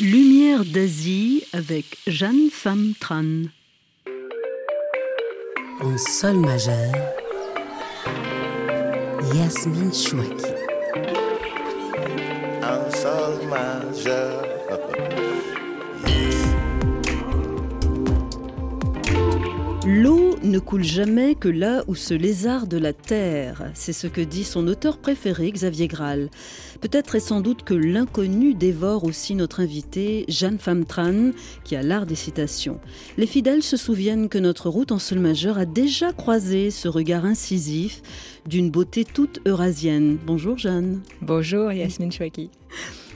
Lumière d'Asie avec Jeanne Pham Tran. En sol majeur, Yasmine Chouaki. En sol majeur. L'eau ne coule jamais que là où se lézarde la terre. C'est ce que dit son auteur préféré, Xavier Graal. Peut-être et sans doute que l'inconnu dévore aussi notre invité, Jeanne Famtran, qui a l'art des citations. Les fidèles se souviennent que notre route en sol majeur a déjà croisé ce regard incisif d'une beauté toute eurasienne. Bonjour Jeanne. Bonjour Yasmine Chouaki.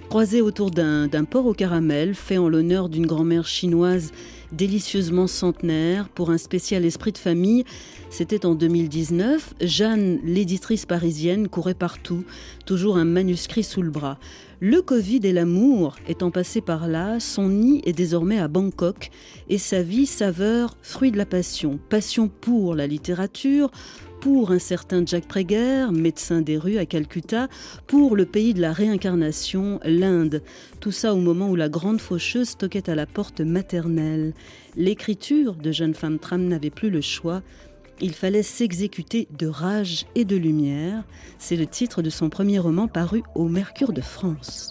Croisé autour d'un porc au caramel, fait en l'honneur d'une grand-mère chinoise délicieusement centenaire pour un spécial esprit de famille. C'était en 2019. Jeanne, l'éditrice parisienne, courait partout, toujours un manuscrit sous le bras. Le Covid et l'amour étant passés par là, son nid est désormais à Bangkok et sa vie saveur fruit de la passion. Passion pour la littérature, pour un certain Jack Prager, médecin des rues à Calcutta, pour le pays de la réincarnation, l'Inde. Tout ça au moment où la grande faucheuse toquait à la porte maternelle. L'écriture de Jeune Femme Tram n'avait plus le choix. Il fallait s'exécuter de rage et de lumière. C'est le titre de son premier roman paru au Mercure de France.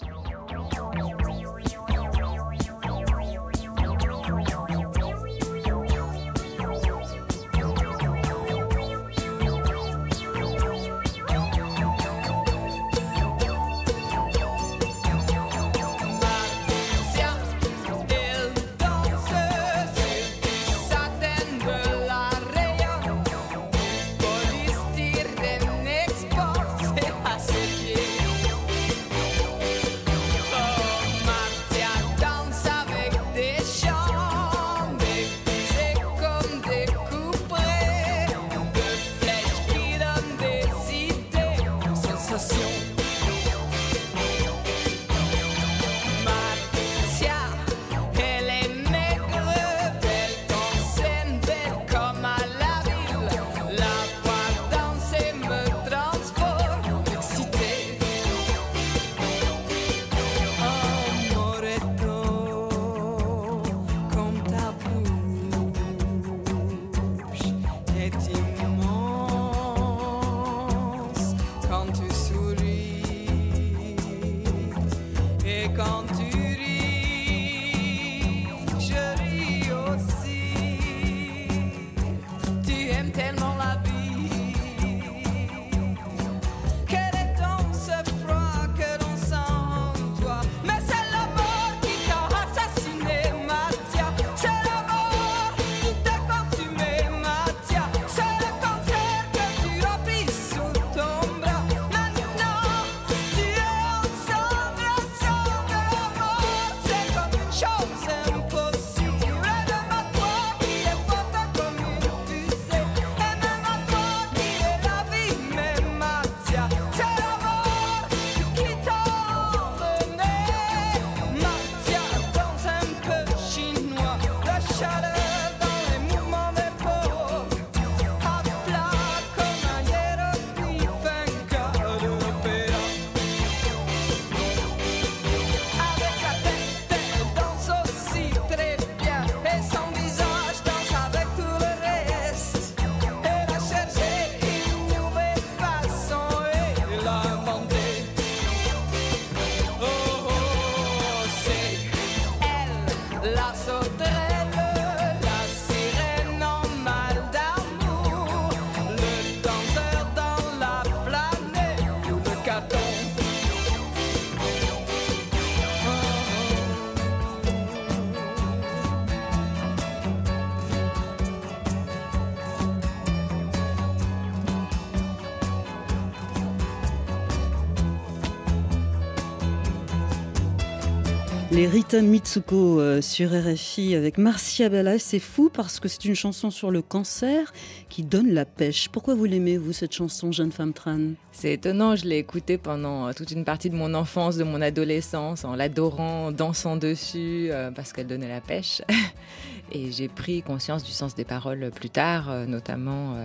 Rita Mitsuko euh, sur RFI avec Marcia Bella, c'est fou parce que c'est une chanson sur le cancer qui donne la pêche. Pourquoi vous l'aimez, vous, cette chanson, Jeune Femme Tran C'est étonnant, je l'ai écoutée pendant euh, toute une partie de mon enfance, de mon adolescence, en l'adorant, dansant dessus, euh, parce qu'elle donnait la pêche. Et j'ai pris conscience du sens des paroles plus tard, notamment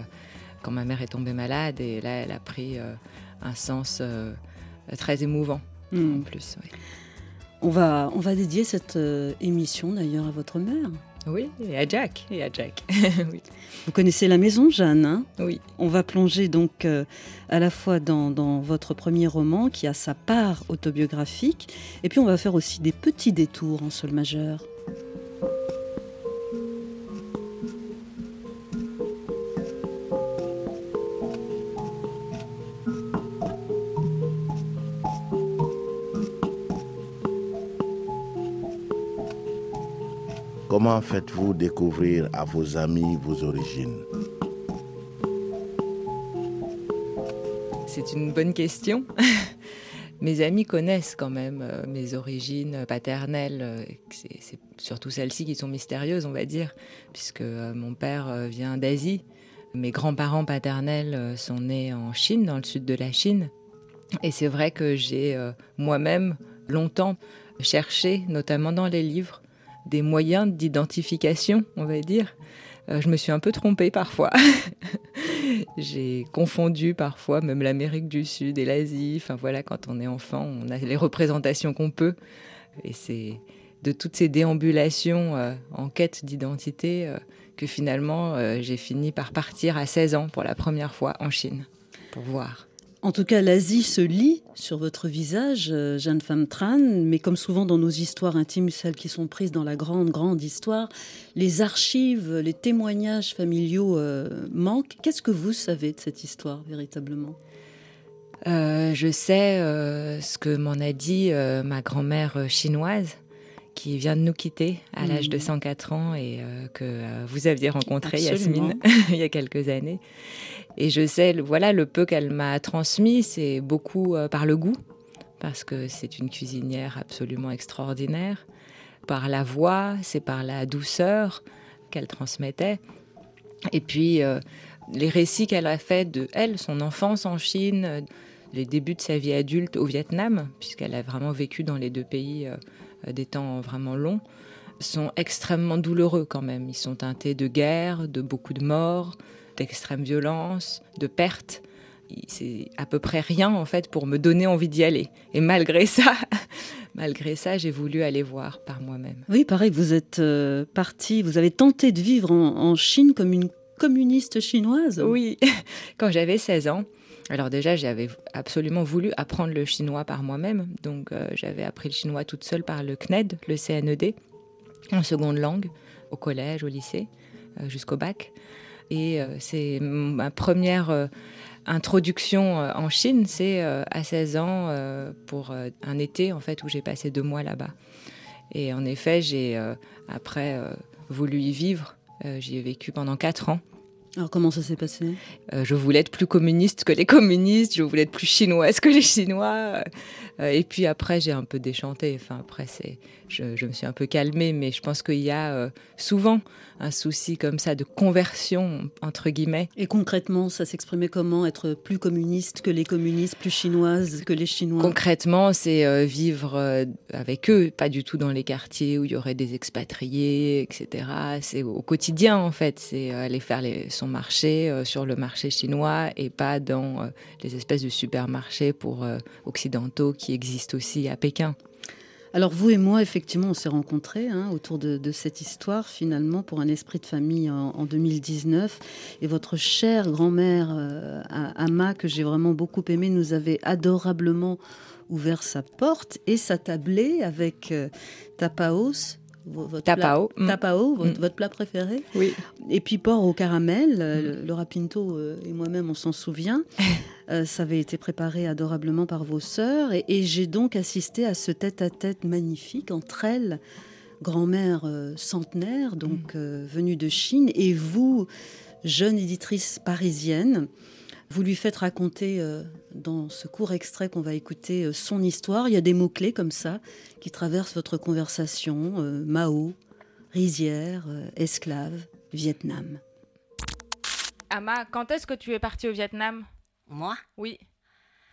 quand ma mère est tombée malade, et là, elle a pris un sens très émouvant, Hmm. en plus. oui. On va, on va dédier cette euh, émission d'ailleurs à votre mère. Oui, et à Jack. Et à Jack. oui. Vous connaissez la maison, Jeanne hein? Oui. On va plonger donc euh, à la fois dans, dans votre premier roman qui a sa part autobiographique, et puis on va faire aussi des petits détours en sol majeur. Comment faites-vous découvrir à vos amis vos origines? C'est une bonne question. mes amis connaissent quand même euh, mes origines paternelles. euh, C'est surtout celles-ci qui sont mystérieuses, on va dire, puisque euh, mon père vient d'Asie. Mes grands-parents paternels sont nés en Chine, dans le sud de la Chine. Et c'est vrai que j'ai moi-même longtemps cherché, notamment dans les livres, des moyens d'identification, on va dire. Euh, je me suis un peu trompée parfois. J'ai confondu parfois même l'Amérique du Sud et l'Asie. Enfin voilà, quand on est enfant, on a les représentations qu'on peut. Et c'est de toutes ces déambulations euh, en quête d'identité euh, que finalement j'ai fini par partir à 16 ans pour la première fois en Chine pour voir. En tout cas, l'Asie se lit sur votre visage, euh, jeune femme Tran, mais comme souvent dans nos histoires intimes, celles qui sont prises dans la grande, grande histoire, les archives, les témoignages familiaux euh, manquent. Qu'est-ce que vous savez de cette histoire véritablement? Euh, je sais euh, ce que m'en a dit ma grand-mère chinoise qui vient de nous quitter à Mhm. l'âge de 104 ans et que vous aviez rencontré Absolument. Yasmine il y a quelques années. Et je sais, voilà, le peu qu'elle m'a transmis, c'est beaucoup euh, par le goût, parce que c'est une cuisinière absolument extraordinaire. Par la voix, c'est par la douceur qu'elle transmettait. Et puis, euh, les récits qu'elle a fait de elle, son enfance en Chine, les débuts de sa vie adulte au Vietnam, puisqu'elle a vraiment vécu dans les deux pays euh, des temps vraiment longs, sont extrêmement douloureux quand même. Ils sont teintés de guerre, de beaucoup de morts, d'extrême violence, de pertes. C'est à peu près rien en fait pour me donner envie d'y aller. Et malgré ça, malgré ça, j'ai voulu aller voir par moi-même. Oui, pareil, vous êtes euh, partie, vous avez tenté de vivre en, en Chine comme une communiste chinoise. Oui, quand j'avais 16 ans. Alors déjà, j'avais absolument voulu apprendre le chinois par moi-même. Donc euh, j'avais appris le chinois toute seule par le CNED, le CNED, en seconde langue, au collège, au lycée, euh, jusqu'au bac. Et euh, c'est ma première euh, introduction euh, en Chine, c'est à 16 ans pour un été en fait où j'ai passé deux mois là-bas. Et en effet, j'ai après voulu y vivre. J'y ai vécu pendant quatre ans. Alors comment ça s'est passé? Euh, je voulais être plus communiste que les communistes, je voulais être plus chinoise que les Chinois. Euh, et puis après, j'ai un peu déchanté. Enfin, après, c'est, je, je me suis un peu calmée, mais je pense qu'il y a euh, souvent un souci comme ça de conversion, entre guillemets. Et concrètement, ça s'exprimait comment Être plus communiste que les communistes, plus chinoise que les Chinois? Concrètement, c'est euh, vivre euh, avec eux, pas du tout dans les quartiers où il y aurait des expatriés, etc. C'est au quotidien, en fait. C'est aller faire les- son marché sur le marché chinois et pas dans les espèces de supermarchés pour occidentaux qui existent aussi à Pékin. Alors vous et moi, effectivement, on s'est rencontrés hein, autour de, cette histoire, finalement, pour un esprit de famille en, en 2019. Et votre chère grand-mère, euh, Ama, que j'ai vraiment beaucoup aimée, nous avait adorablement ouvert sa porte et sa tablée avec euh, tapaos. Votre Tapao. Plat, Mm. tapao, votre, Mm. votre plat préféré. Oui. Et puis porc au caramel, Mm. euh, Laura Pinto euh, et moi-même, on s'en souvient. Euh, ça avait été préparé adorablement par vos sœurs. Et, et j'ai donc assisté à ce tête-à-tête magnifique entre elles, grand-mère euh, centenaire, donc Mm. euh, venue de Chine, et vous, jeune éditrice parisienne. Vous lui faites raconter euh, dans ce court extrait qu'on va écouter euh, son histoire. Il y a des mots-clés comme ça qui traversent votre conversation. euh, Mao, rizière, euh, esclave, Vietnam. Ama, quand est-ce que tu es partie au Vietnam? Moi, Oui.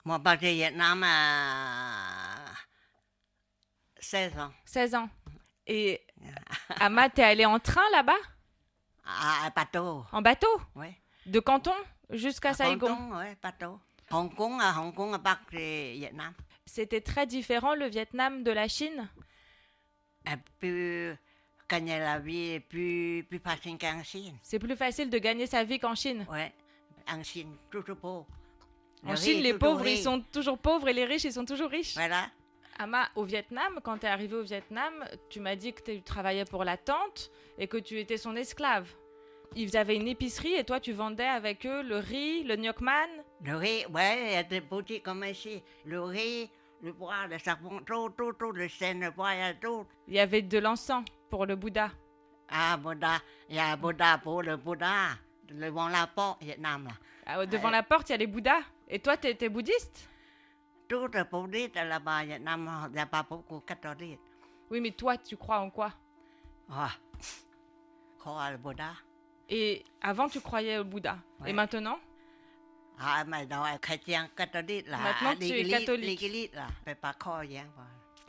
moi parti au Vietnam à 16 ans. 16 ans. Et Ama, t'es allée en train là-bas? À, à bateau, En bateau? Oui. De Canton? Jusqu'à Saigon bateau. Hong Kong, à Hong Kong, à Vietnam. C'était très différent le Vietnam de la Chine? Gagner la vie plus, plus facile qu'en Chine. C'est plus facile de gagner sa vie qu'en Chine? Ouais. En Chine, toujours pauvre. En Chine, les pauvres, riz. ils sont toujours pauvres et les riches, ils sont toujours riches. Voilà. Ama, au Vietnam, quand tu es arrivé au Vietnam, tu m'as dit que tu travaillais pour la tante et que tu étais son esclave. Ils avaient une épicerie et toi, tu vendais avec eux le riz, le gnoc man. Le riz, ouais, il y a des boutiques comme ici. Le riz, le bois, le savon, tout, tout, tout, le sel, le bois, il y a tout. Il y avait de l'encens pour le Bouddha. Ah, Bouddha, il y a Bouddha pour le Bouddha. Devant la porte, Vietnam, là. Ah, Devant Ouais. la porte, il y a les Bouddhas. Et toi, tu étais bouddhiste? Tout le bouddhiste là-bas, Vietnam, il n'y a pas beaucoup de catholiques. Oui, mais toi, tu crois en quoi? Ah, quoi, le Bouddha? Et avant, tu croyais au Bouddha. Ouais. Et maintenant? Ah, mais non, chrétien catholique, là. Maintenant, tu es catholique. L'église, là, c'est pas croyant.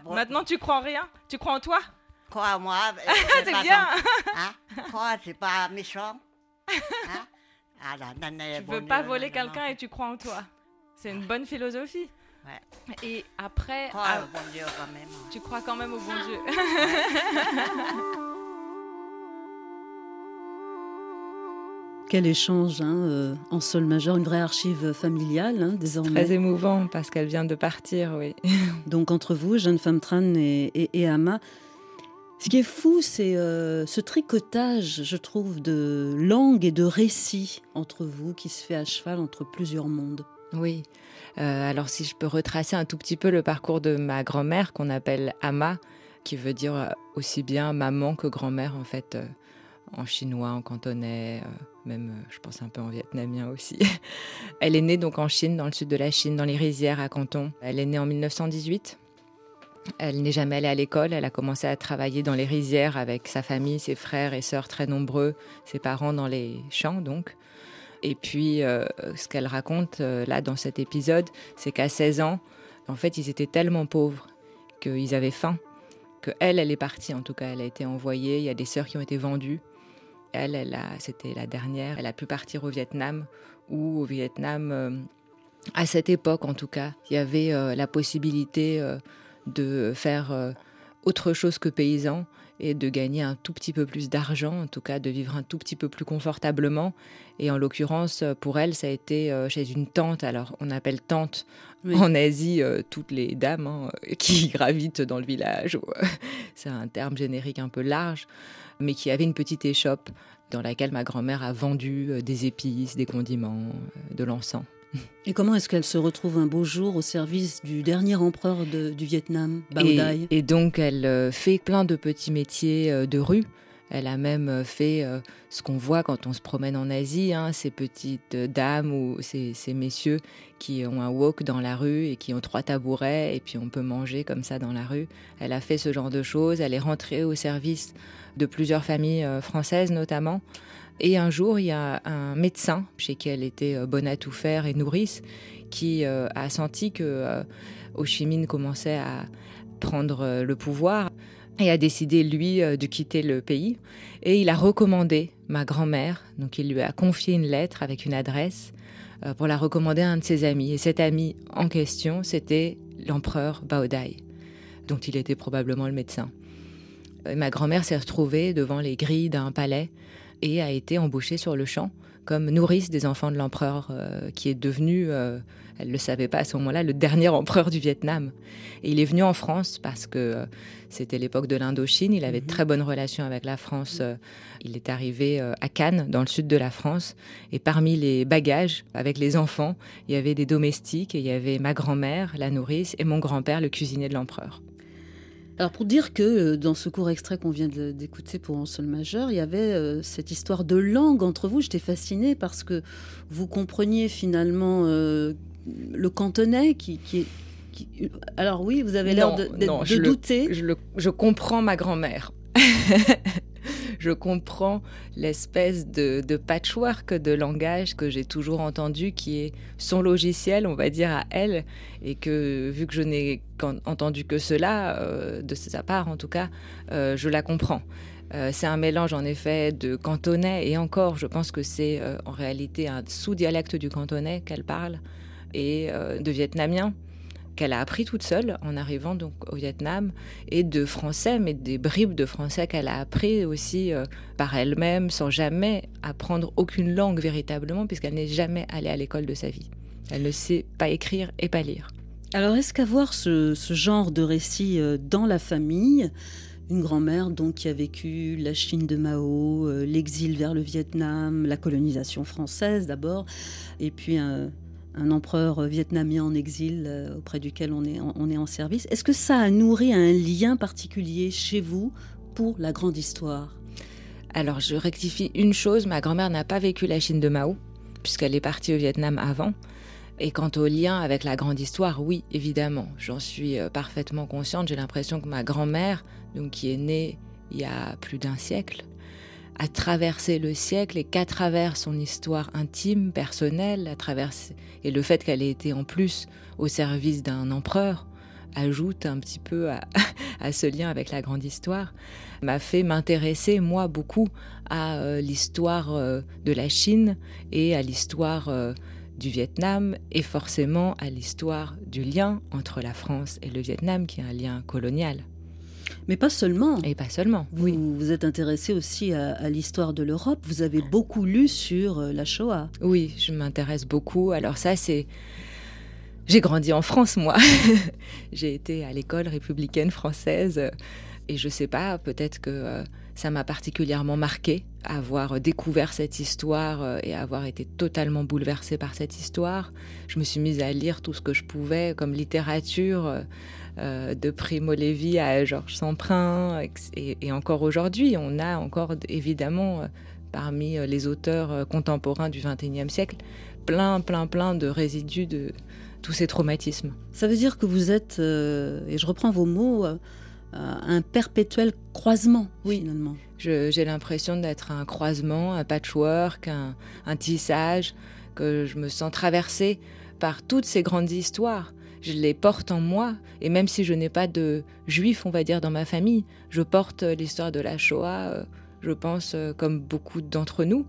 voilà. Maintenant, tu crois en rien? Tu crois en toi? Crois moi, C'est bien Hein? Crois, c'est pas méchant. Hein? Ah, là, non, non, Tu bon veux pas non, voler quelqu'un et tu crois en toi. C'est une bonne philosophie. Ouais. Et après, Crois ah, au bon Dieu quand même. hein. tu crois quand même au bon Dieu. Quel échange hein, euh, en sol majeur, une vraie archive familiale hein, désormais. Très émouvant parce qu'elle vient de partir, oui. Donc entre vous, jeune femme Tran et, et, et Ama, ce qui est fou, c'est euh, ce tricotage, je trouve, de langue et de récits entre vous qui se fait à cheval entre plusieurs mondes. Oui. Euh, alors si je peux retracer un tout petit peu le parcours de ma grand-mère qu'on appelle Ama, qui veut dire aussi bien maman que grand-mère en fait, en chinois, en cantonais, euh, même euh, je pense un peu en vietnamien aussi. Elle est née donc en Chine, dans le sud de la Chine, dans les rizières à Canton. Elle est née en 1918. Elle n'est jamais allée à l'école. Elle a commencé à travailler dans les rizières avec sa famille, ses frères et sœurs très nombreux, ses parents dans les champs donc. Et puis, euh, ce qu'elle raconte là dans cet épisode, c'est qu'à 16 ans, en fait, ils étaient tellement pauvres qu'ils avaient faim. Que elle, elle est partie. En tout cas, elle a été envoyée. Il y a des sœurs qui ont été vendues. Elle, c'était la dernière. Elle a pu partir au Vietnam. Ou au Vietnam, euh, à cette époque, en tout cas, il y avait euh, la possibilité euh, de faire autre chose que paysan et de gagner un tout petit peu plus d'argent, en tout cas de vivre un tout petit peu plus confortablement. Et en l'occurrence, pour elle, ça a été chez une tante. Alors, on appelle tante Oui. en Asie euh, toutes les dames hein, qui gravitent dans le village. C'est un terme générique un peu large, mais qui avait une petite échoppe dans laquelle ma grand-mère a vendu euh, des épices, des condiments, euh, de l'encens. Et comment est-ce qu'elle se retrouve un beau jour au service du dernier empereur de- du Vietnam, Bao Dai? et donc, elle euh, fait plein de petits métiers de rue. Elle a même euh, fait euh, ce qu'on voit quand on se promène en Asie, hein, ces petites euh, dames ou ces, messieurs qui ont un wok dans la rue et qui ont trois tabourets et puis on peut manger comme ça dans la rue. Elle a fait ce genre de choses. Elle est rentrée au service de plusieurs familles françaises notamment. Et un jour, il y a un médecin chez qui elle était bonne à tout faire et nourrice qui a senti que Ho Chi Minh commençait à prendre le pouvoir et a décidé, lui, euh, de quitter le pays. Et il a recommandé ma grand-mère, donc il lui a confié une lettre avec une adresse euh, pour la recommander à un de ses amis. Et cet ami en question, c'était l'empereur Bao Dai, dont il était probablement le médecin. Ma grand-mère s'est retrouvée devant les grilles d'un palais et a été embauchée sur le champ comme nourrice des enfants de l'empereur, euh, qui est devenu, euh, elle ne le savait pas à ce moment-là, le dernier empereur du Vietnam. Et il est venu en France parce que euh, c'était l'époque de l'Indochine, il avait de très bonnes relations avec la France. il est arrivé à Cannes, dans le sud de la France, et parmi les bagages, avec les enfants, il y avait des domestiques, et il y avait ma grand-mère, la nourrice, et mon grand-père, le cuisinier de l'empereur. Alors pour dire que euh, dans ce court extrait qu'on vient de- d'écouter pour en sol majeur, il y avait euh, cette histoire de langue entre vous. J'étais fascinée parce que vous compreniez finalement euh, le cantonais qui, qui est... qui- Alors oui, vous avez l'air de, d'être- non, de je le- douter. je, le- je comprends ma grand-mère. je comprends l'espèce de, patchwork de langage que j'ai toujours entendu, qui est son logiciel, on va dire, à elle, et que vu que je n'ai entendu que cela, euh, de sa part en tout cas, euh, je la comprends. Euh, c'est un mélange en effet de cantonais, et encore, je pense que c'est en réalité un sous-dialecte du cantonais qu'elle parle, et de vietnamien qu'elle a appris toute seule en arrivant donc au Vietnam et de français, mais des bribes de français qu'elle a appris aussi euh, par elle-même sans jamais apprendre aucune langue véritablement puisqu'elle n'est jamais allée à l'école de sa vie. Elle ne sait pas écrire et pas lire. Alors est-ce qu'avoir ce, genre de récit euh, dans la famille, une grand-mère donc qui a vécu la Chine de Mao, euh, l'exil vers le Vietnam, la colonisation française d'abord, et puis un, empereur vietnamien en exil euh, auprès duquel on est, on est en service. Est-ce que ça a nourri un lien particulier chez vous pour la grande histoire? Alors je rectifie une chose, ma grand-mère n'a pas vécu la Chine de Mao, puisqu'elle est partie au Vietnam avant. Et quant au lien avec la grande histoire, oui, évidemment, j'en suis euh, parfaitement consciente. J'ai l'impression que ma grand-mère, donc qui est née il y a plus d'un siècle, a traversé le siècle et qu'à travers son histoire intime, personnelle, à travers et le fait qu'elle ait été en plus au service d'un empereur, ajoute un petit peu à, ce lien avec la grande histoire, m'a fait m'intéresser, moi, beaucoup à euh, l'histoire euh, de la Chine et à l'histoire du Vietnam et forcément à l'histoire du lien entre la France et le Vietnam, qui est un lien colonial. Mais pas seulement. Et pas seulement. Vous oui. vous êtes intéressé aussi à, l'histoire de l'Europe. Vous avez beaucoup lu sur euh, la Shoah. Oui, je m'intéresse beaucoup. Alors ça, c'est... J'ai grandi en France, moi. J'ai été à l'école républicaine française. Et je sais pas, peut-être que euh, ça m'a particulièrement marqué, avoir découvert cette histoire euh, et avoir été totalement bouleversée par cette histoire. Je me suis mise à lire tout ce que je pouvais comme littérature, euh, euh, de Primo Levi à Georges Samprin. Et, encore aujourd'hui, on a encore évidemment parmi les auteurs contemporains du XXIe siècle plein, plein, plein de résidus de tous ces traumatismes. Ça veut dire que vous êtes, et je reprends vos mots, un perpétuel croisement, oui. finalement. J'ai l'impression d'être un croisement, un patchwork, un, tissage, que je me sens traversée par toutes ces grandes histoires. Je les porte en moi, et même si je n'ai pas de juifs, on va dire, dans ma famille, je porte l'histoire de la Shoah, euh, je pense, euh, comme beaucoup d'entre nous.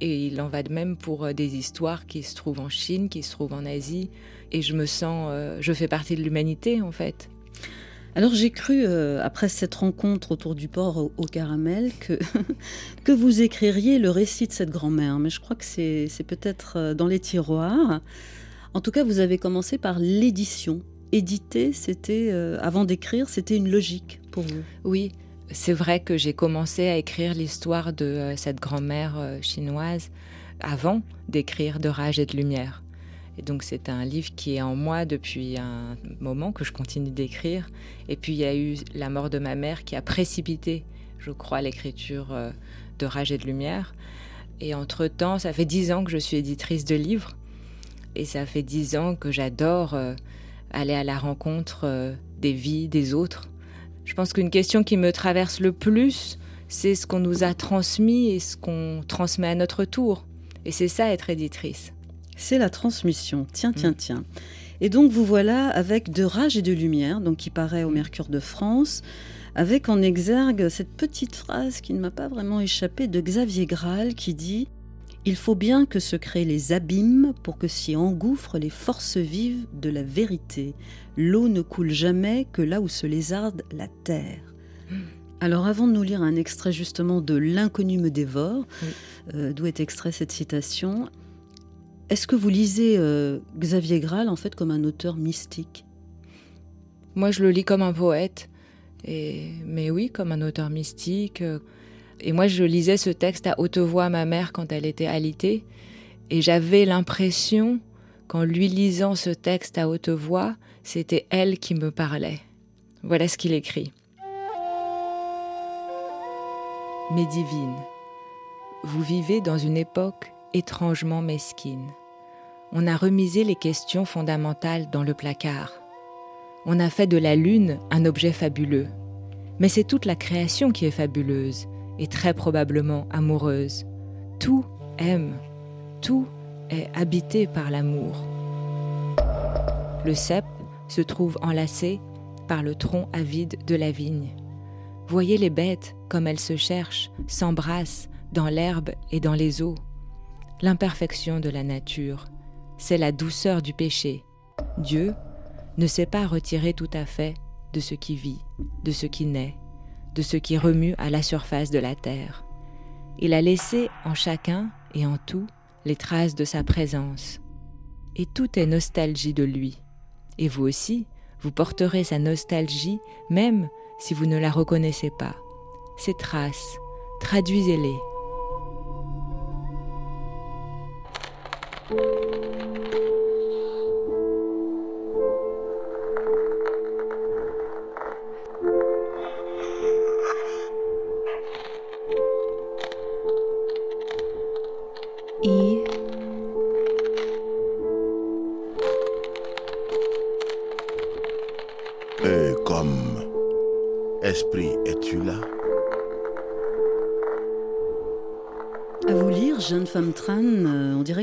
Et il en va de même pour euh, des histoires qui se trouvent en Chine, qui se trouvent en Asie. Et je me sens, je fais partie de l'humanité, en fait. Alors j'ai cru, euh, après cette rencontre autour du port au, caramel, que, que vous écririez le récit de cette grand-mère, mais je crois que c'est peut-être euh, dans les tiroirs. En tout cas, vous avez commencé par l'édition. Éditer, c'était, euh, avant d'écrire, c'était une logique pour vous. Oui, c'est vrai que j'ai commencé à écrire l'histoire de cette grand-mère chinoise avant d'écrire De rage et de lumière. Et donc c'est un livre qui est en moi depuis un moment que je continue d'écrire. Et puis il y a eu la mort de ma mère qui a précipité, je crois, l'écriture euh, de Rage et de Lumière. Et entre-temps, ça fait dix ans que je suis éditrice de livres. Et ça fait dix ans que j'adore euh, aller à la rencontre euh, des vies des autres. Je pense qu'une question qui me traverse le plus, c'est ce qu'on nous a transmis et ce qu'on transmet à notre tour. Et c'est ça être éditrice. C'est la transmission. Tiens, tiens, mm. tiens. Et donc vous voilà avec De rage et de lumière, donc qui paraît au Mercure de France, avec en exergue cette petite phrase qui ne m'a pas vraiment échappé de Xavier Graal qui dit Il faut bien que se créent les abîmes pour que s'y engouffrent les forces vives de la vérité. L'eau ne coule jamais que là où se lézarde la terre. Mm. Alors avant de nous lire un extrait justement de L'inconnu me dévore, euh, d'où est extrait cette citation, est-ce que vous lisez euh, Xavier Graal en fait comme un auteur mystique? Moi, je le lis comme un poète, et... mais oui, comme un auteur mystique. Et moi, je lisais ce texte à haute voix à ma mère quand elle était alitée, et j'avais l'impression qu'en lui lisant ce texte à haute voix, c'était elle qui me parlait. Voilà ce qu'il écrit. Mes divines, vous vivez dans une époque étrangement mesquine. On a remisé les questions fondamentales dans le placard. On a fait de la Lune un objet fabuleux. Mais c'est toute la création qui est fabuleuse et très probablement amoureuse. Tout aime, tout est habité par l'amour. Le cep se trouve enlacé par le tronc avide de la vigne. Voyez les bêtes comme elles se cherchent, s'embrassent dans l'herbe et dans les eaux l'imperfection de la nature, c'est la douceur du péché. Dieu, ne sait pas retirer tout à fait de ce qui vit, de ce qui naît, de ce qui remue à la surface de la terre. Il a laissé en chacun et en tout les traces de sa présence. Et tout est nostalgie de lui. Et vous aussi, vous porterez sa nostalgie même si vous ne la reconnaissez pas. Ces traces, traduisez-les. Et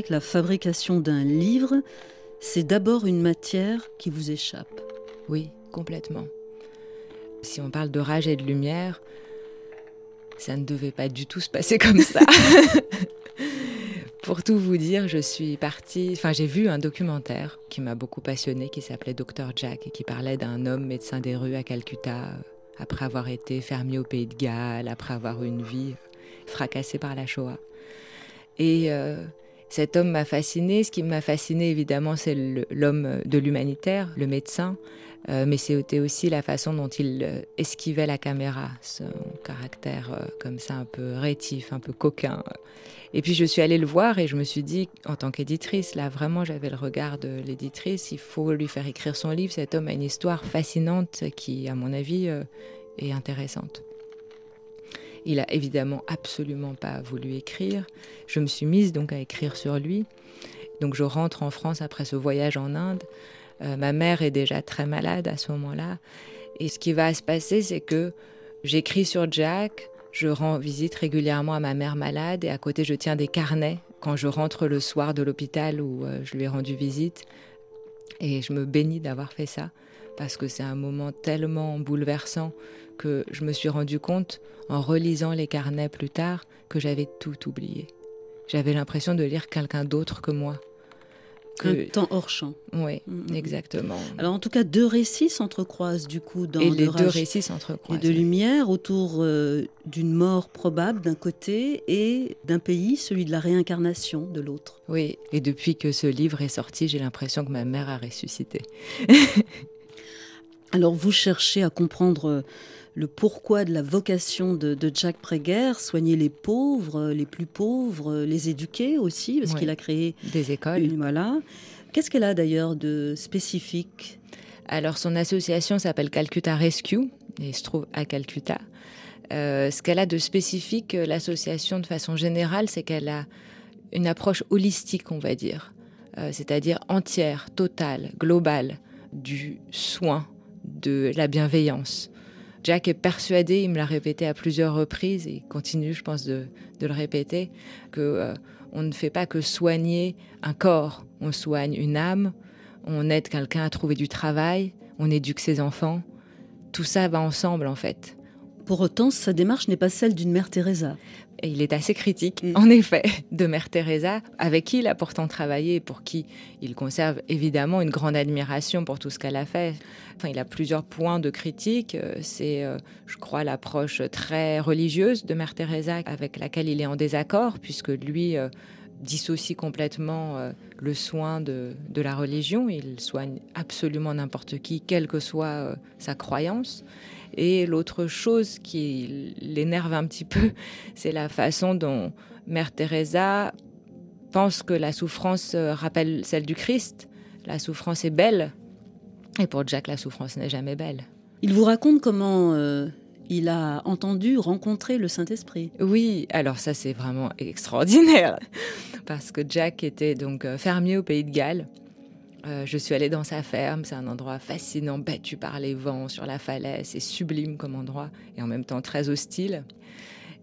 que la fabrication d'un livre, c'est d'abord une matière qui vous échappe. Oui, complètement. Si on parle de rage et de lumière, ça ne devait pas du tout se passer comme ça. Pour tout vous dire, je suis partie, enfin j'ai vu un documentaire qui m'a beaucoup passionné, qui s'appelait Dr Jack et qui parlait d'un homme médecin des rues à Calcutta euh, après avoir été fermier au Pays de Galles, après avoir eu une vie fracassée par la Shoah. Et euh, cet homme m'a fasciné. Ce qui m'a fasciné évidemment, c'est l'homme de l'humanitaire, le médecin, Euh, mais c'était aussi la façon dont il euh, esquivait la caméra, son caractère euh, comme ça un peu rétif, un peu coquin. Et puis je suis allée le voir et je me suis dit, en tant qu'éditrice, là vraiment j'avais le regard de l'éditrice, il faut lui faire écrire son livre. Cet homme a une histoire fascinante qui, à mon avis, est intéressante. Il a évidemment absolument pas voulu écrire. Je me suis mise donc à écrire sur lui. Donc je rentre en France après ce voyage en Inde. Euh, ma mère est déjà très malade à ce moment-là. Et ce qui va se passer, c'est que j'écris sur Jack, je rends visite régulièrement à ma mère malade et à côté je tiens des carnets quand je rentre le soir de l'hôpital où euh, je lui ai rendu visite. Et je me bénis d'avoir fait ça parce que c'est un moment tellement bouleversant que je me suis rendu compte en relisant les carnets plus tard que j'avais tout oublié. J'avais l'impression de lire quelqu'un d'autre que moi. Que... Un temps hors champ. Oui, Mhm. exactement. Alors en tout cas, deux récits s'entrecroisent du coup dans et les deux récits et s'entrecroisent. de lumière autour euh, d'une mort probable d'un côté et d'un pays, celui de la réincarnation de l'autre. Oui, et depuis que ce livre est sorti, j'ai l'impression que ma mère a ressuscité. Alors vous cherchez à comprendre euh, le pourquoi de la vocation de, de Jack soigner les pauvres, euh, les plus pauvres, euh, les éduquer aussi, parce Ouais. qu'il a créé Des écoles. une voilà. Qu'est-ce qu'elle a d'ailleurs de spécifique? Alors, son association s'appelle Calcutta Rescue et se trouve à Calcutta. Euh, ce qu'elle a de spécifique, l'association, de façon générale, c'est qu'elle a une approche holistique, on va dire, Euh, c'est-à-dire entière, totale, globale, du soin, de la bienveillance. Jack est persuadé, il me l'a répété à plusieurs reprises, et il continue, je pense, de, le répéter, que euh, on ne fait pas que soigner un corps, on soigne une âme, on aide quelqu'un à trouver du travail, on éduque ses enfants. Tout ça va ensemble, en fait. Pour autant, sa démarche n'est pas celle d'une mère Teresa. Et il est assez critique, Mm. en effet, de Mère Teresa, avec qui il a pourtant travaillé, et pour qui il conserve évidemment une grande admiration pour tout ce qu'elle a fait. Enfin, il a plusieurs points de critique. Euh, C'est, euh, je crois, l'approche très religieuse de Mère Teresa avec laquelle il est en désaccord, puisque lui euh, dissocie complètement le soin de, de la religion. Il soigne absolument n'importe qui, quelle que soit sa croyance. Et l'autre chose qui l'énerve un petit peu, c'est la façon dont Mère Teresa pense que la souffrance euh, rappelle celle du Christ. La souffrance est belle. Et pour Jack, la souffrance n'est jamais belle. Il vous raconte comment euh, il a entendu, rencontré le Saint-Esprit. Oui, alors ça c'est vraiment extraordinaire. Parce que Jack était donc euh, fermier au pays de Galles. Euh, je suis allée dans sa ferme, c'est un endroit fascinant, battu par les vents sur la falaise, c'est sublime comme endroit et en même temps très hostile.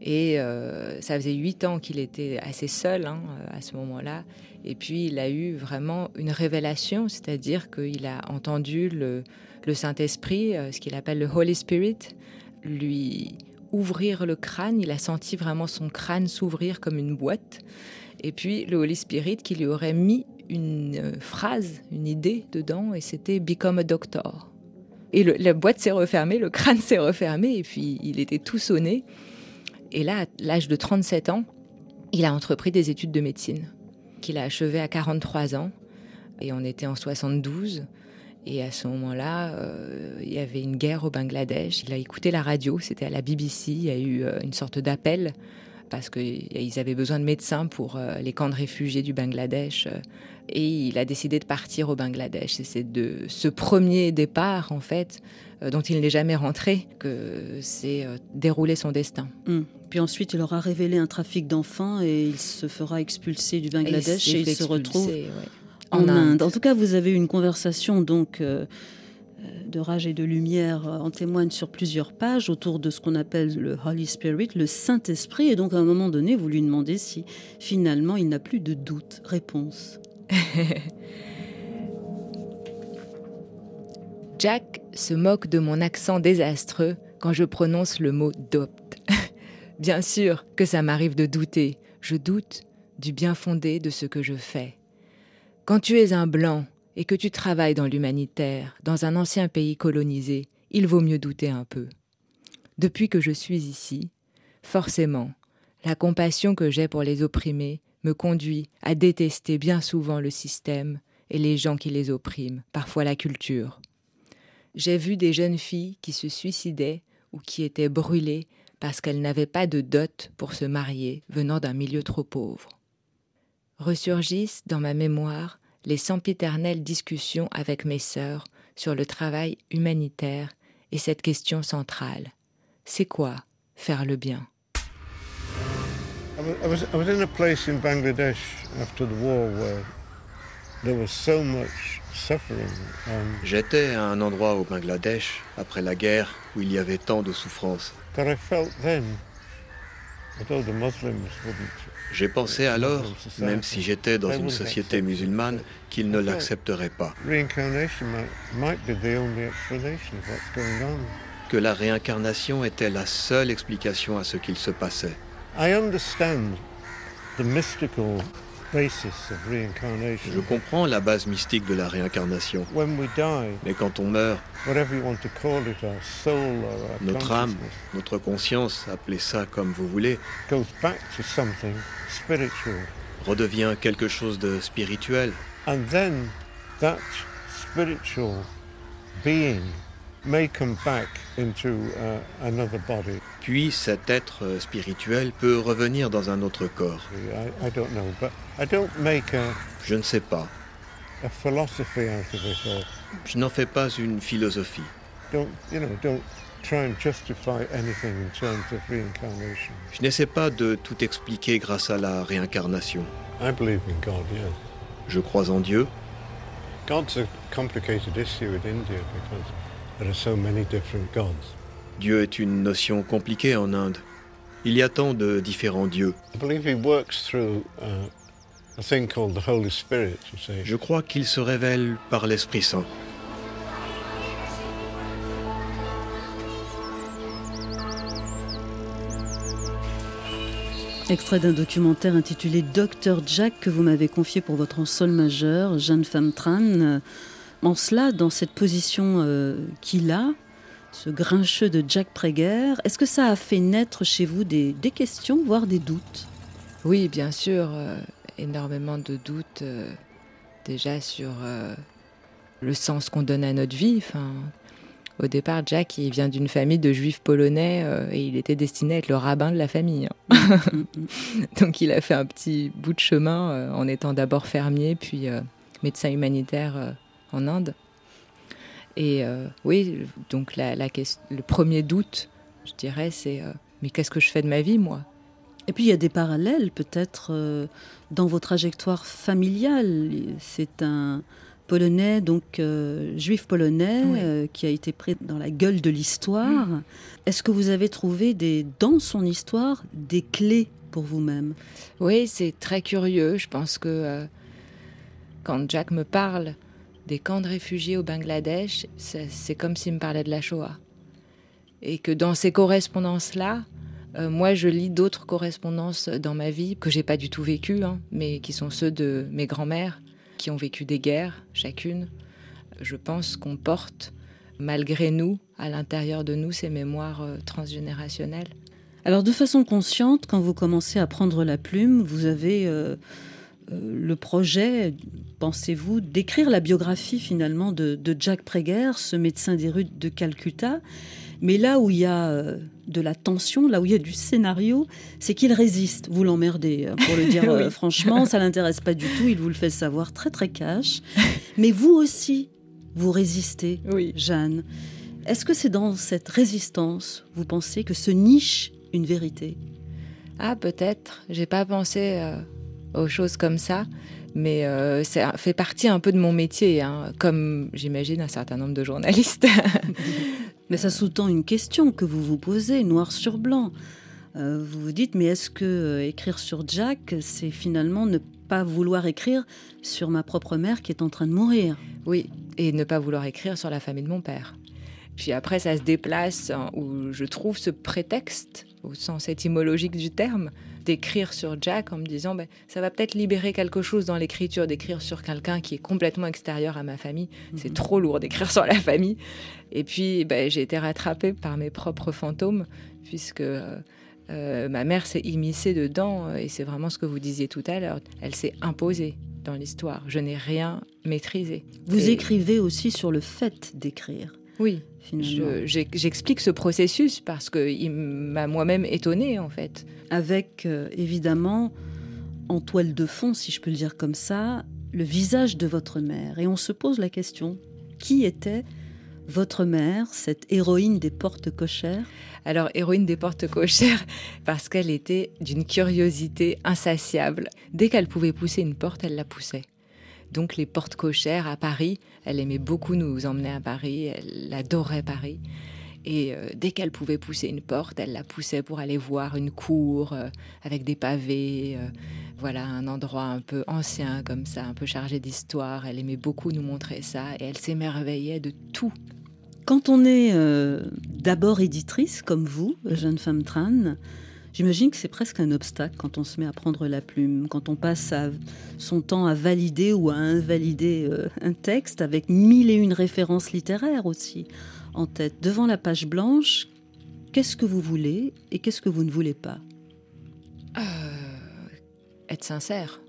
Et euh, ça faisait huit ans qu'il était assez seul hein, à ce moment-là. Et puis il a eu vraiment une révélation, c'est-à-dire qu'il a entendu le, le Saint-Esprit, euh, ce qu'il appelle le Holy Spirit, lui ouvrir le crâne. Il a senti vraiment son crâne s'ouvrir comme une boîte. Et puis le Holy Spirit qui lui aurait mis une euh, phrase, une idée dedans, et c'était Become a Doctor. Et la boîte s'est refermée, le crâne s'est refermé, et puis il était tout sonné. Et là, à l'âge de 37 ans, il a entrepris des études de médecine, qu'il a achevé à 43 ans, et on était en 72. Et à ce moment-là, euh, il y avait une guerre au Bangladesh. Il a écouté la radio, c'était à la BBC. Il y a eu euh, une sorte d'appel parce qu'ils avaient besoin de médecins pour euh, les camps de réfugiés du Bangladesh. et il a décidé de partir au Bangladesh. Et c'est de ce premier départ, en fait, dont il n'est jamais rentré, que c'est déroulé son destin. Hum. Puis ensuite, il aura révélé un trafic d'enfants et il se fera expulser du Bangladesh et, il, se retrouve en, Inde. En tout cas, vous avez une conversation donc euh, de rage et de lumière euh, en témoigne sur plusieurs pages autour de ce qu'on appelle le Holy Spirit, le Saint-Esprit. Et donc, à un moment donné, vous lui demandez si finalement il n'a plus de doute. Réponse. Jack se moque de mon accent désastreux quand je prononce le mot dopt. bien sûr que ça m'arrive de douter. Je doute du bien fondé de ce que je fais. Quand tu es un blanc et que tu travailles dans l'humanitaire, dans un ancien pays colonisé, il vaut mieux douter un peu. Depuis que je suis ici, forcément, la compassion que j'ai pour les opprimés me conduit à détester bien souvent le système et les gens qui les oppriment, parfois la culture. J'ai vu des jeunes filles qui se suicidaient ou qui étaient brûlées parce qu'elles n'avaient pas de dot pour se marier venant d'un milieu trop pauvre ressurgissent dans ma mémoire les sempiternelles discussions avec mes sœurs sur le travail humanitaire et cette question centrale. C'est quoi faire le bien? J'étais à un endroit au Bangladesh après la guerre où il y avait tant de souffrance. J'ai pensé alors, même si j'étais dans une société musulmane, qu'ils ne l'accepteraient pas. Que la réincarnation était la seule explication à ce qu'il se passait. Je comprends la base mystique de la réincarnation. Mais quand on meurt, notre âme, notre conscience, appelez ça comme vous voulez, redevient quelque chose de spirituel. Puis cet être spirituel peut revenir dans un autre corps. Je ne sais pas. Je n'en fais pas une philosophie. Je n'essaie pas de tout expliquer grâce à la réincarnation. Je crois en Dieu. Dieu est une notion compliquée en Inde. Il y a tant de différents dieux. Je crois qu'il se révèle par l'Esprit Saint. Extrait d'un documentaire intitulé Docteur Jack que vous m'avez confié pour votre ensol majeur, Jeanne Femme Tran. En cela, dans cette position euh, qu'il a, ce grincheux de Jack Prager, est-ce que ça a fait naître chez vous des, questions, voire des doutes? Oui, bien sûr, euh, énormément de doutes euh, déjà sur le sens qu'on donne à notre vie. Enfin, au départ, Jack, il vient d'une famille de juifs polonais et il était destiné à être le rabbin de la famille. Hein. Donc il a fait un petit bout de chemin en étant d'abord fermier, puis médecin humanitaire en Inde. Et euh, oui, donc la, le premier doute, je dirais, c'est euh, mais qu'est-ce que je fais de ma vie, moi? Et puis il y a des parallèles peut-être euh, dans vos trajectoires familiales. C'est un Polonais, donc juif polonais, qui a été pris dans la gueule de l'histoire. Mm. Est-ce que vous avez trouvé des, dans son histoire des clés pour vous-même? Oui, c'est très curieux. Je pense que quand Jack me parle, des camps de réfugiés au Bangladesh, c'est comme s'il me parlait de la Shoah. Et que dans ces correspondances-là, euh, moi, je lis d'autres correspondances dans ma vie que j'ai pas du tout vécues, hein, mais qui sont ceux de mes grands-mères, qui ont vécu des guerres, chacune. Je pense qu'on porte, malgré nous, à l'intérieur de nous, ces mémoires euh, transgénérationnelles. Alors de façon consciente, quand vous commencez à prendre la plume, vous avez euh, le projet, pensez-vous, d'écrire la biographie finalement de, Jack Prager, ce médecin des rues de Calcutta? Mais là où il y a euh, de la tension, là où il y a du scénario, c'est qu'il résiste. Vous l'emmerdez, hein, pour le dire franchement, ça l'intéresse pas du tout. Il vous le fait savoir très très cash. Mais vous aussi, vous résistez, oui. Jeanne. Est-ce que c'est dans cette résistance, vous pensez, que se niche une vérité? Ah, peut-être. J'ai pas pensé euh, aux choses comme ça, mais euh, ça fait partie un peu de mon métier, hein, comme j'imagine un certain nombre de journalistes. mais ça sous-tend une question que vous vous posez, noir sur blanc. Euh, vous vous dites, mais est-ce que écrire sur Jack, c'est finalement ne pas vouloir écrire sur ma propre mère qui est en train de mourir? Oui, et ne pas vouloir écrire sur la famille de mon père. Puis après, ça se déplace hein, où je trouve ce prétexte, au sens étymologique du terme, d'écrire sur Jack en me disant ben, ça va peut-être libérer quelque chose dans l'écriture, d'écrire sur quelqu'un qui est complètement extérieur à ma famille. C'est mhm. trop lourd d'écrire sur la famille. Et puis, ben, j'ai été rattrapée par mes propres fantômes, puisque euh, euh, ma mère s'est immiscée dedans, et c'est vraiment ce que vous disiez tout à l'heure. Elle s'est imposée dans l'histoire. Je n'ai rien maîtrisé. Vous écrivez aussi sur le fait d'écrire. Oui, j'explique ce processus parce qu'il m'a moi-même étonnée en fait. Avec euh, évidemment en toile de fond, si je peux le dire comme ça, le visage de votre mère. Et on se pose la question, qui était votre mère, cette héroïne des portes cochères? Alors, héroïne des portes cochères, parce qu'elle était d'une curiosité insatiable. Dès qu'elle pouvait pousser une porte, elle la poussait donc les portes cochères à Paris. Elle aimait beaucoup nous emmener à Paris, elle adorait Paris. Et euh, dès qu'elle pouvait pousser une porte, elle la poussait pour aller voir une cour euh, avec des pavés, euh, voilà, un endroit un peu ancien comme ça, un peu chargé d'histoire. Elle aimait beaucoup nous montrer ça et elle s'émerveillait de tout. Quand on est d'abord éditrice comme vous, jeune femme Tran, J'imagine que c'est presque un obstacle quand on se met à prendre la plume, quand on passe son temps à valider ou à invalider euh, un texte avec mille et une références littéraires aussi en tête. Devant la page blanche, qu'est-ce que vous voulez et qu'est-ce que vous ne voulez pas? Euh, Être sincère.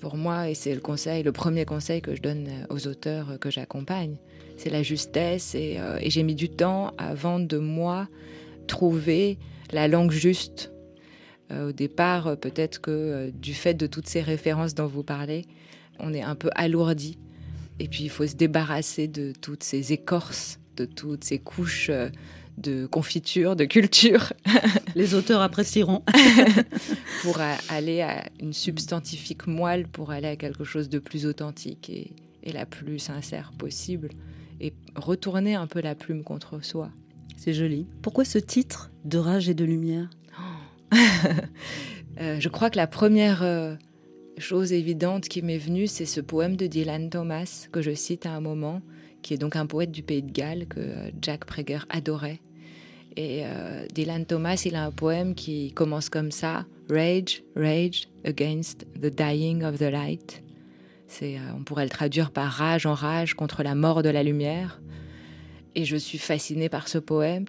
Pour moi, et c'est le conseil, le premier conseil que je donne aux auteurs que j'accompagne, c'est la justesse. Euh, et j'ai mis du temps avant de moi trouver la langue juste. Euh, au départ, euh, peut-être que euh, du fait de toutes ces références dont vous parlez, on est un peu alourdi. Et puis il faut se débarrasser de toutes ces écorces, de toutes ces couches de confiture, de culture. Les auteurs apprécieront. pour aller à une substantifique moelle, pour aller à quelque chose de plus authentique et, et la plus sincère possible. Et retourner un peu la plume contre soi. C'est joli. Pourquoi ce titre de rage et de lumière? Euh, Je crois que la première euh, chose évidente qui m'est venue, c'est ce poème de Dylan Thomas que je cite à un moment, qui est donc un poète du Pays de Galles que euh, Jack Prager adorait. Et Dylan Thomas, il a un poème qui commence comme ça Rage, rage against the dying of the light. C'est, on pourrait le traduire par rage en rage contre la mort de la lumière. Et je suis fascinée par ce poème.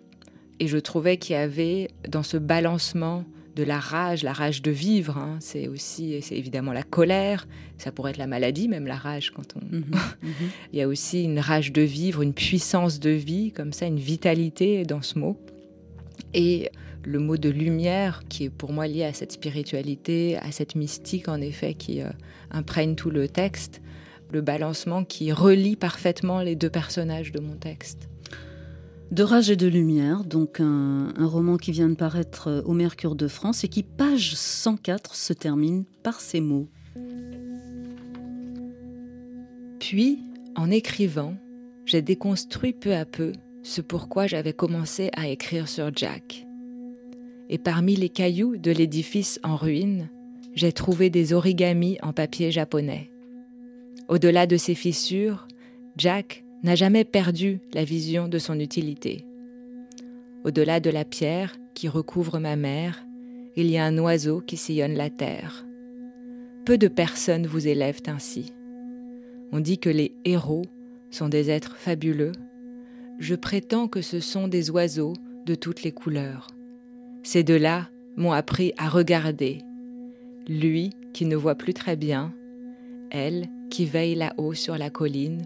Et je trouvais qu'il y avait dans ce balancement de la rage, la rage de vivre, hein, c'est aussi, c'est évidemment la colère, ça pourrait être la maladie, même la rage quand on. Mhm, mhm. Il y a aussi une rage de vivre, une puissance de vie, comme ça, une vitalité dans ce mot. Et le mot de lumière, qui est pour moi lié à cette spiritualité, à cette mystique en effet qui euh, imprègne tout le texte, le balancement qui relie parfaitement les deux personnages de mon texte. De rage et de lumière, donc un, roman qui vient de paraître euh, au Mercure de France et qui, page 104, se termine par ces mots. Puis, en écrivant, j'ai déconstruit peu à peu ce pourquoi j'avais commencé à écrire sur Jack. Et parmi les cailloux de l'édifice en ruine, j'ai trouvé des origamis en papier japonais. Au-delà de ces fissures, Jack n'a jamais perdu la vision de son utilité. Au-delà de la pierre qui recouvre ma mère, il y a un oiseau qui sillonne la terre. Peu de personnes vous élèvent ainsi. On dit que les héros sont des êtres fabuleux. Je prétends que ce sont des oiseaux de toutes les couleurs. Ces deux-là m'ont appris à regarder. Lui qui ne voit plus très bien, elle qui veille là-haut sur la colline,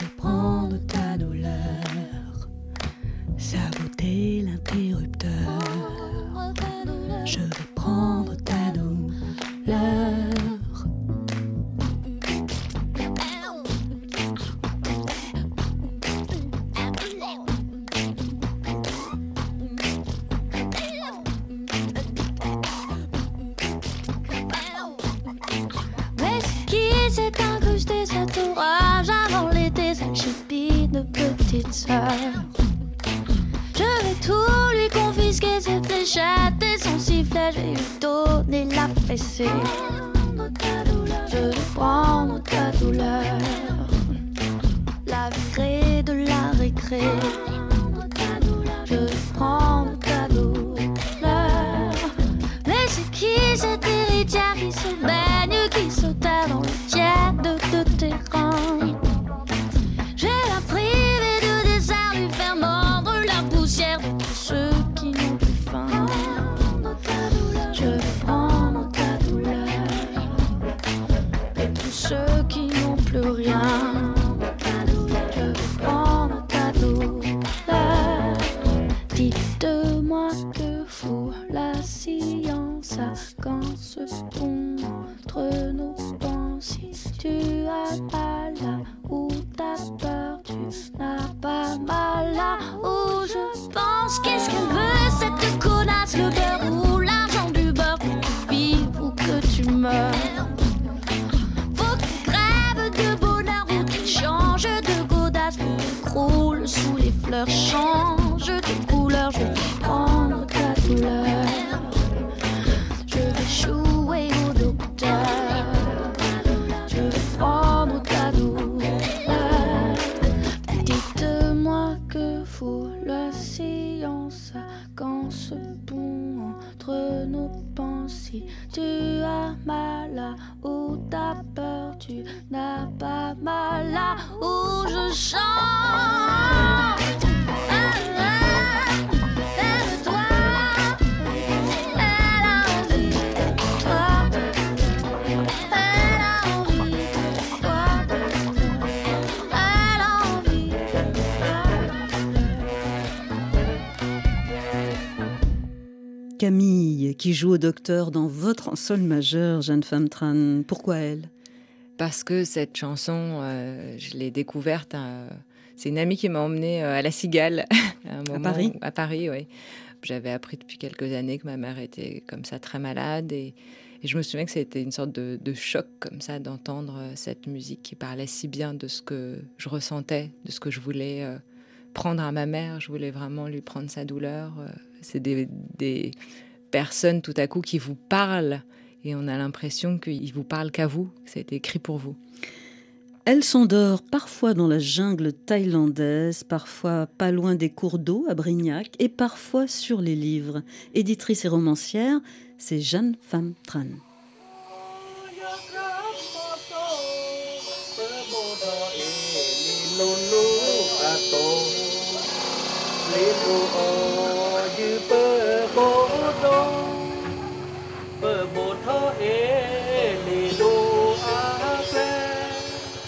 vais Je vais tout lui confisquer, ses fléchettes et son sifflet. Je vais lui donner la fessée. Je vais prendre ta douleur, la virer de la récré. Camille, qui joue au docteur dans votre sol majeur, Jeanne Femme Tran. Pourquoi elle? Parce que cette chanson, euh, je l'ai découverte. c'est une amie qui m'a emmenée euh, à la Cigale. à, Paris À Paris, oui. J'avais appris depuis quelques années que ma mère était comme ça très malade et, je me souviens que c'était une sorte de, choc comme ça d'entendre euh, cette musique qui parlait si bien de ce que je ressentais, de ce que je voulais prendre à ma mère. Je voulais vraiment lui prendre sa douleur c'est des, personnes tout à coup qui vous parlent et on a l'impression qu'ils vous parlent qu'à vous, que ça a été écrit pour vous. Elle s'endort parfois dans la jungle thaïlandaise, parfois pas loin des cours d'eau à Brignac et parfois sur les livres. Éditrice et romancière, c'est Jeanne Pham Tran.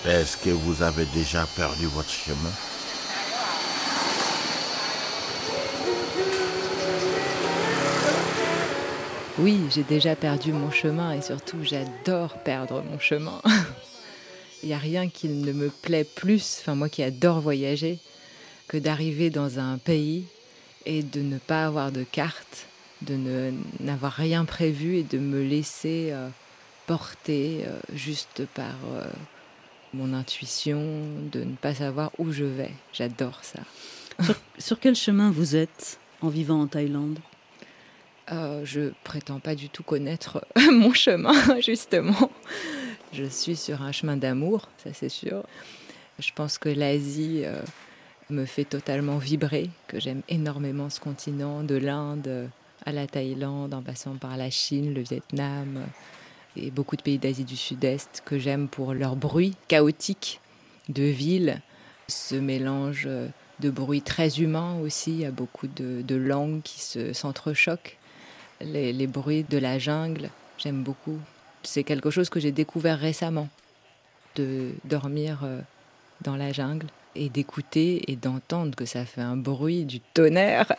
Est-ce que vous avez déjà perdu votre chemin? Oui, j'ai déjà perdu mon chemin et surtout j'adore perdre mon chemin. Il n'y a rien qui ne me plaît plus, enfin moi qui adore voyager, que d'arriver dans un pays et de ne pas avoir de carte, de n'avoir rien prévu et de me laisser euh, porter euh, juste par euh, mon intuition, de ne pas savoir où je vais. J'adore ça. Sur, quel chemin vous êtes en vivant en Thaïlande? Je prétends pas du tout connaître mon chemin, justement. Je suis sur un chemin d'amour, ça c'est sûr. Je pense que l'Asie me fait totalement vibrer, que j'aime énormément ce continent, de l'Inde à la Thaïlande, en passant par la Chine, le Vietnam et beaucoup de pays d'Asie du Sud-Est, que j'aime pour leur bruit chaotique de ville, ce mélange de bruit très humain aussi, il y a beaucoup de, langues qui s'entrechoquent, les, les bruits de la jungle, j'aime beaucoup. C'est quelque chose que j'ai découvert récemment, de dormir euh, dans la jungle et d'écouter et d'entendre que ça fait un bruit du tonnerre,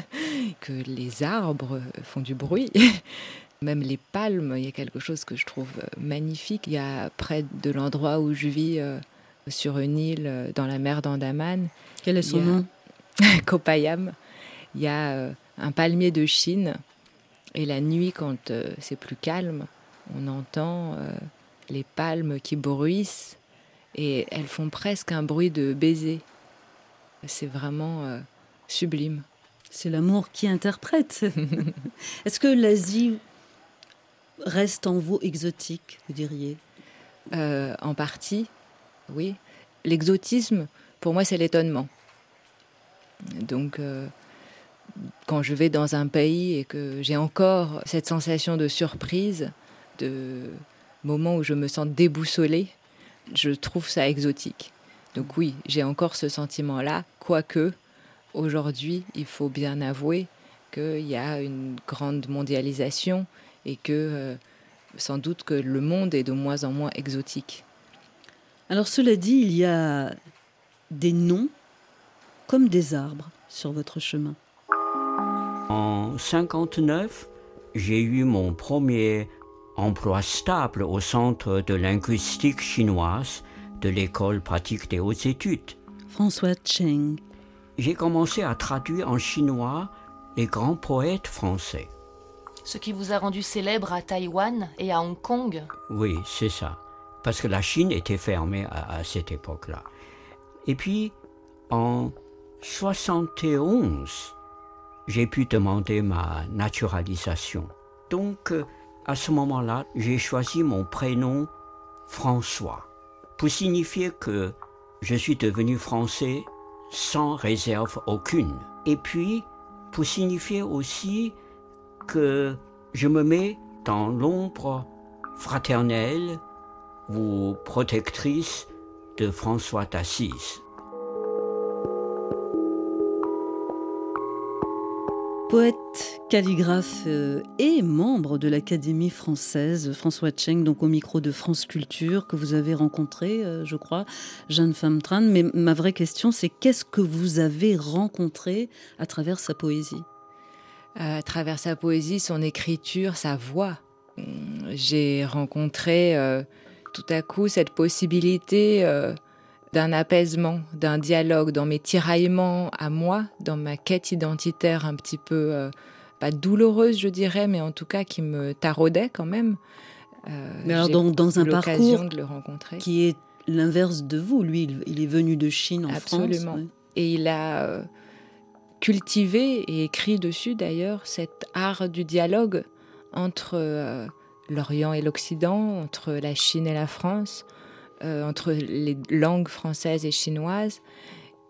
que les arbres font du bruit. Même les palmes, il y a quelque chose que je trouve magnifique. Il y a près de l'endroit où je vis, euh, sur une île euh, dans la mer d'Andaman. Quel est son nom Kopayam. Il y a euh, un palmier de Chine. Et la nuit, quand c'est plus calme, on entend les palmes qui bruissent et elles font presque un bruit de baiser. C'est vraiment euh, sublime. C'est l'amour qui interprète. Est-ce que l'Asie reste en vous exotique, vous diriez? Euh, En partie, oui. L'exotisme, pour moi, c'est l'étonnement. Donc, euh, quand je vais dans un pays et que j'ai encore cette sensation de surprise, de moment où je me sens déboussolée, je trouve ça exotique. Donc oui, j'ai encore ce sentiment-là, quoique aujourd'hui, il faut bien avouer qu'il y a une grande mondialisation et que euh, sans doute que le monde est de moins en moins exotique. Alors cela dit, il y a des noms comme des arbres sur votre chemin. En 59, j'ai eu mon premier emploi stable au Centre de linguistique chinoise de l'École pratique des hautes études. François Cheng. J'ai commencé à traduire en chinois les grands poètes français. Ce qui vous a rendu célèbre à Taïwan et à Hong Kong Oui, c'est ça. Parce que la Chine était fermée à, à cette époque-là. Et puis, en 71, j'ai pu demander ma naturalisation. Donc, à ce moment-là, j'ai choisi mon prénom François pour signifier que je suis devenu français sans réserve aucune. Et puis, pour signifier aussi que je me mets dans l'ombre fraternelle ou protectrice de François d'Assise. Poète, calligraphe euh, et membre de l'Académie française, François Cheng, donc au micro de France Culture, que vous avez rencontré, euh, je crois, Jeanne Femme Tran. Mais ma vraie question, c'est qu'est-ce que vous avez rencontré à travers sa poésie? À travers sa poésie, son écriture, sa voix. J'ai rencontré euh, tout à coup cette possibilité d'un apaisement, d'un dialogue, dans mes tiraillements à moi, dans ma quête identitaire un petit peu, euh, pas douloureuse je dirais, mais en tout cas qui me taraudait quand même. Euh, mais alors dans, un parcours de le rencontrer. qui est l'inverse de vous, lui, il, est venu de Chine en Absolument. France. Et il a euh, cultivé et écrit dessus d'ailleurs cet art du dialogue entre l'Orient et l'Occident, entre la Chine et la France, euh, entre les langues françaises et chinoises.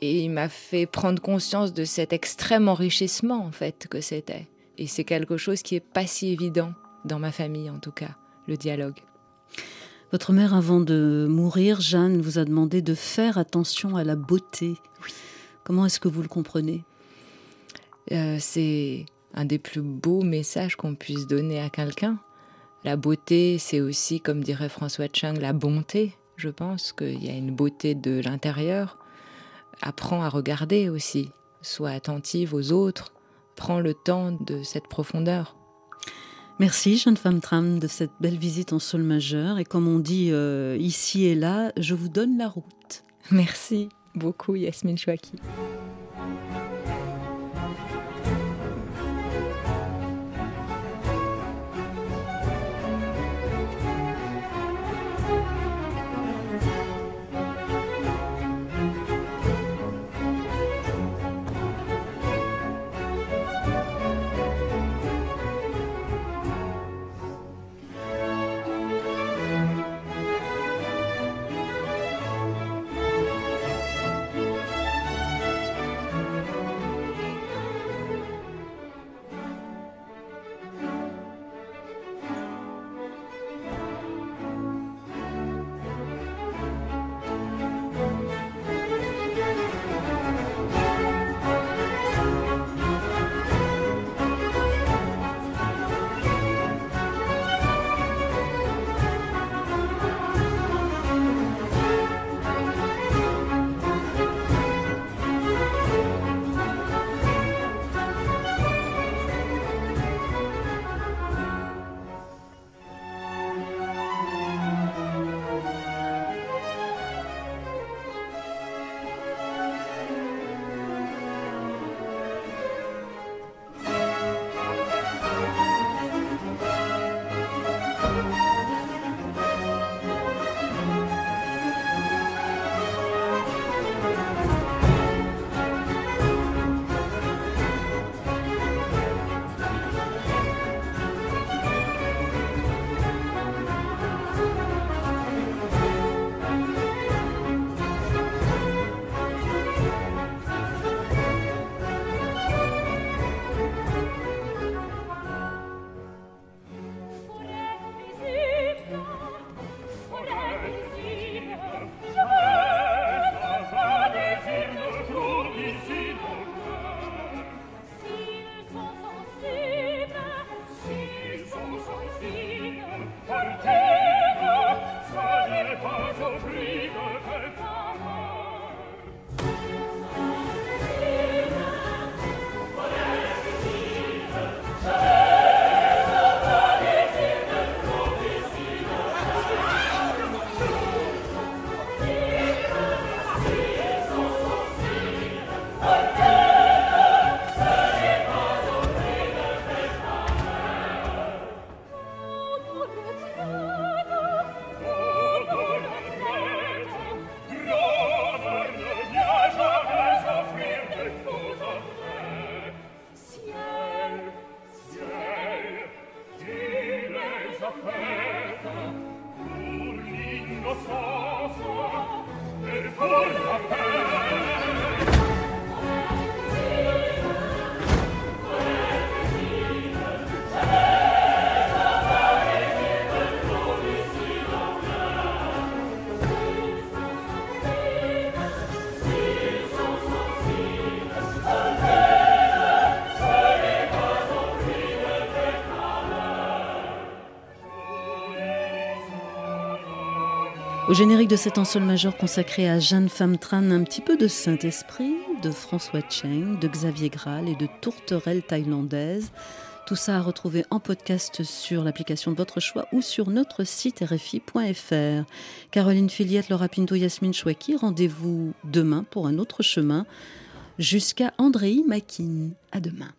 Et il m'a fait prendre conscience de cet extrême enrichissement, en fait, que c'était. Et c'est quelque chose qui est pas si évident dans ma famille, en tout cas, le dialogue. Votre mère, avant de mourir, Jeanne vous a demandé de faire attention à la beauté. Comment est-ce que vous le comprenez? Euh, C'est un des plus beaux messages qu'on puisse donner à quelqu'un. La beauté, c'est aussi, comme dirait François Chang, la bonté. Je pense qu'il y a une beauté de l'intérieur. Apprends à regarder aussi. Sois attentive aux autres. Prends le temps de cette profondeur. Merci, jeune femme tram, de cette belle visite en sol majeur. Et comme on dit euh, ici et là, je vous donne la route. Merci beaucoup, Yasmine Chouaki. Générique de cet ensemble majeur consacré à Jeanne Tran, un petit peu de Saint-Esprit, de François Cheng, de Xavier Graal et de tourterelle thaïlandaise. Tout ça à retrouver en podcast sur l'application de votre choix ou sur notre site rfi.fr. Caroline Filiette, Laura Pinto, Yasmine Chouaki, rendez-vous demain pour un autre chemin jusqu'à Andréi Makin. À demain.